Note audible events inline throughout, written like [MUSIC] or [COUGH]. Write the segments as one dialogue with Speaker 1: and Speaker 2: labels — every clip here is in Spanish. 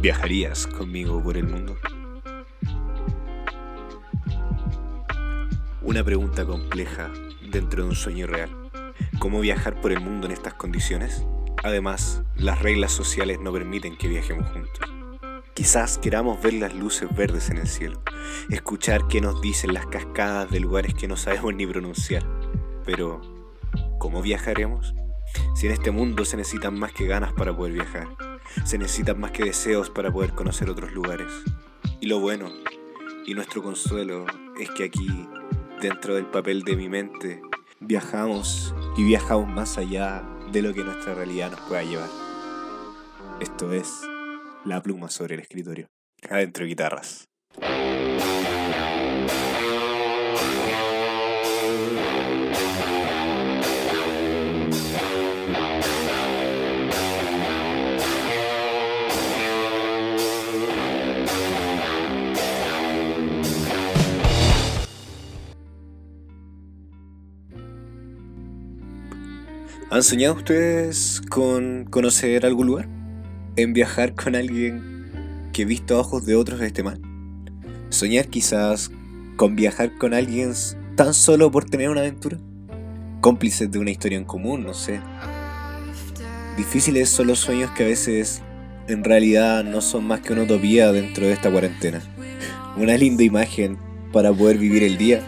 Speaker 1: ¿Viajarías conmigo por el mundo? Una pregunta compleja dentro de un sueño real. ¿Cómo viajar por el mundo en estas condiciones? Además, las reglas sociales no permiten que viajemos juntos. Quizás queramos ver las luces verdes en el cielo, escuchar qué nos dicen las cascadas de lugares que no sabemos ni pronunciar. Pero, ¿cómo viajaremos? Si en este mundo se necesitan más que ganas para poder viajar se necesitan más que deseos para poder conocer otros lugares. Y lo bueno y nuestro consuelo es que aquí, dentro del papel de mi mente, viajamos y viajamos más allá de lo que nuestra realidad nos pueda llevar. Esto es la pluma sobre el escritorio. Adentro guitarras. ¿Han soñado ustedes con conocer algún lugar? ¿En viajar con alguien que visto a ojos de otros este mal? ¿Soñar quizás con viajar con alguien tan solo por tener una aventura? Cómplices de una historia en común, no sé. Difíciles son los sueños que a veces en realidad no son más que una utopía dentro de esta cuarentena. Una linda imagen para poder vivir el día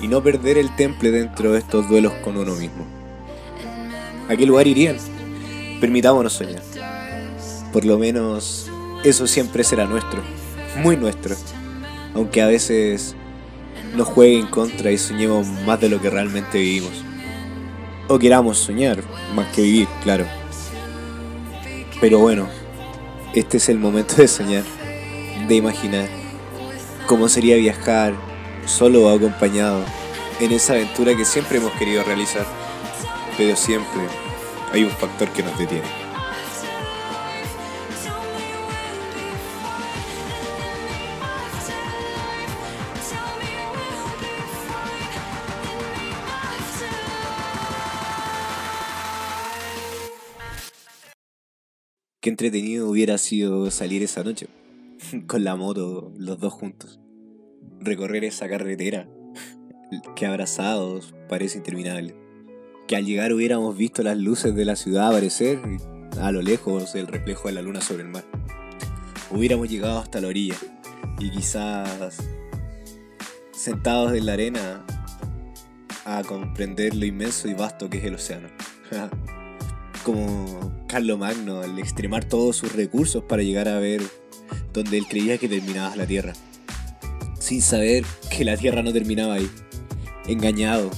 Speaker 1: y no perder el temple dentro de estos duelos con uno mismo. ¿A qué lugar irían? Permitámonos soñar. Por lo menos eso siempre será nuestro, muy nuestro. Aunque a veces nos juegue en contra y soñemos más de lo que realmente vivimos. O queramos soñar, más que vivir, claro. Pero bueno, este es el momento de soñar, de imaginar cómo sería viajar solo o acompañado en esa aventura que siempre hemos querido realizar pero siempre hay un factor que nos detiene. Qué entretenido hubiera sido salir esa noche, [LAUGHS] con la moto, los dos juntos. Recorrer esa carretera, que abrazados parece interminable que al llegar hubiéramos visto las luces de la ciudad aparecer a lo lejos el reflejo de la luna sobre el mar. Hubiéramos llegado hasta la orilla y quizás sentados en la arena a comprender lo inmenso y vasto que es el océano. [LAUGHS] Como Carlo Magno al extremar todos sus recursos para llegar a ver donde él creía que terminaba la Tierra. Sin saber que la Tierra no terminaba ahí. Engañado,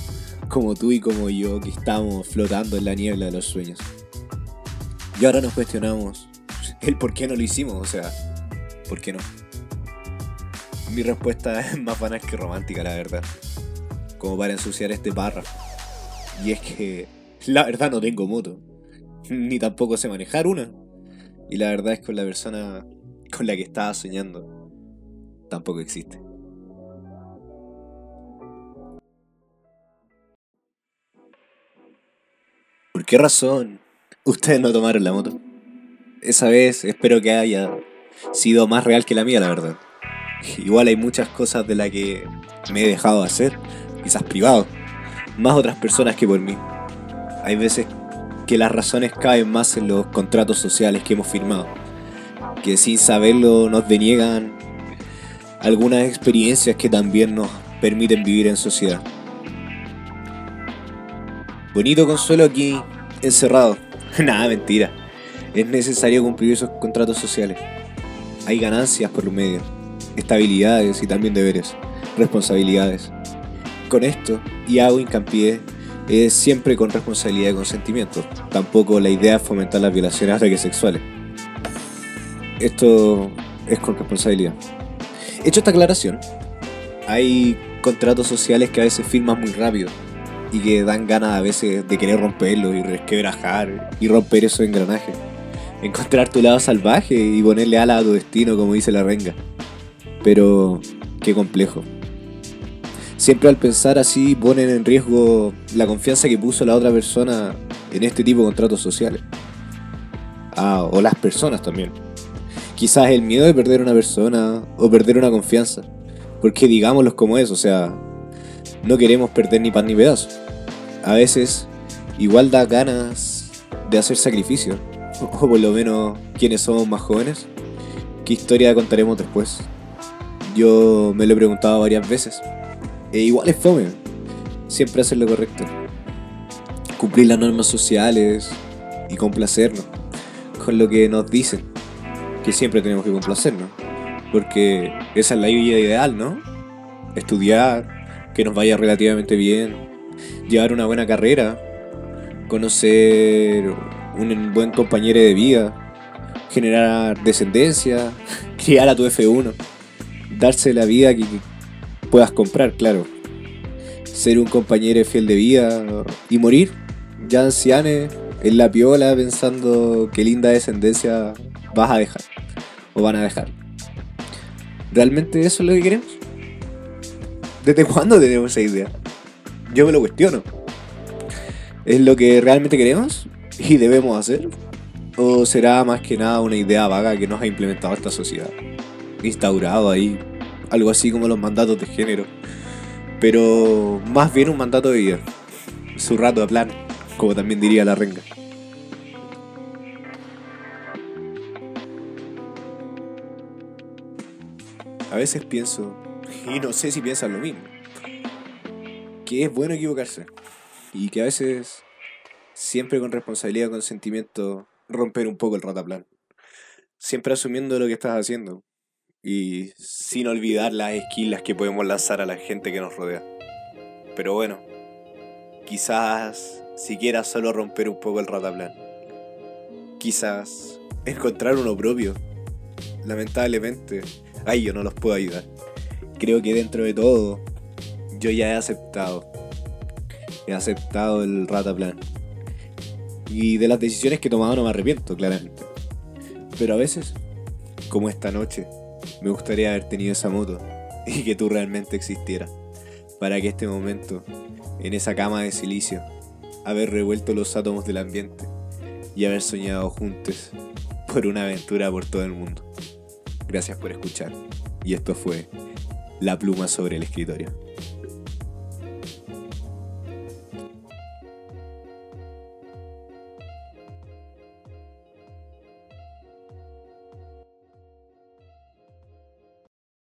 Speaker 1: como tú y como yo que estamos flotando en la niebla de los sueños. Y ahora nos cuestionamos el por qué no lo hicimos, o sea, ¿por qué no? Mi respuesta [LAUGHS] es más banal que romántica, la verdad. Como para ensuciar este párrafo. Y es que la verdad no tengo moto. Ni tampoco sé manejar una. Y la verdad es que la persona con la que estaba soñando tampoco existe. Qué razón ustedes no tomaron la moto? Esa vez espero que haya sido más real que la mía, la verdad. Igual hay muchas cosas de las que me he dejado hacer, quizás privado, más otras personas que por mí. Hay veces que las razones caen más en los contratos sociales que hemos firmado, que sin saberlo nos deniegan algunas experiencias que también nos permiten vivir en sociedad. Bonito consuelo aquí, encerrado. [LAUGHS] Nada, mentira. Es necesario cumplir esos contratos sociales. Hay ganancias por lo medio, estabilidades y también deberes, responsabilidades. Con esto, y hago hincapié, es siempre con responsabilidad y consentimiento. Tampoco la idea es fomentar las violaciones ataques sexuales. Esto es con responsabilidad. Hecho esta aclaración, hay contratos sociales que a veces firmas muy rápido y que dan ganas a veces de querer romperlo y resquebrajar y romper esos engranajes. Encontrar tu lado salvaje y ponerle ala a tu destino, como dice la renga. Pero qué complejo. Siempre al pensar así ponen en riesgo la confianza que puso la otra persona en este tipo de contratos sociales. Ah, o las personas también. Quizás el miedo de perder una persona o perder una confianza. Porque digámoslo como es, o sea, no queremos perder ni pan ni pedazo. A veces, igual da ganas de hacer sacrificio. [LAUGHS] O por lo menos quienes somos más jóvenes. ¿Qué historia contaremos después? Yo me lo he preguntado varias veces. E igual es fome. Siempre hacer lo correcto. Cumplir las normas sociales y complacernos con lo que nos dicen. Que siempre tenemos que complacernos. Porque esa es la vida ideal, ¿no? Estudiar, que nos vaya relativamente bien, llevar una buena carrera, conocer un buen compañero de vida, generar descendencia, [LAUGHS] criar a tu F1, darse la vida que puedas comprar, claro. Ser un compañero fiel de vida y morir ya ancianes en la piola pensando qué linda descendencia vas a dejar o van a dejar. ¿Realmente eso es lo que queremos? ¿Desde cuándo tenemos esa idea? Yo me lo cuestiono. ¿Es lo que realmente queremos y debemos hacer? ¿O será más que nada una idea vaga que nos ha implementado esta sociedad? Instaurado ahí, algo así como los mandatos de género. Pero más bien un mandato de vida. Su rato de plan, como también diría la renga. A veces pienso, y no sé si piensan lo mismo, es bueno equivocarse. Y que a veces, siempre con responsabilidad, con sentimiento, romper un poco el rataplan. Siempre asumiendo lo que estás haciendo. Y sin olvidar las esquilas que podemos lanzar a la gente que nos rodea. Pero bueno, quizás siquiera solo romper un poco el rataplan. Quizás encontrar uno propio. Lamentablemente, ay, yo no los puedo ayudar. Creo que dentro de todo, yo ya he aceptado. He aceptado el rataplan. Y de las decisiones que he tomado no me arrepiento, claramente. Pero a veces, como esta noche, me gustaría haber tenido esa moto [LAUGHS] y que tú realmente existieras. Para que este momento, en esa cama de silicio, haber revuelto los átomos del ambiente y haber soñado juntos por una aventura por todo el mundo. Gracias por escuchar. Y esto fue La pluma sobre el escritorio.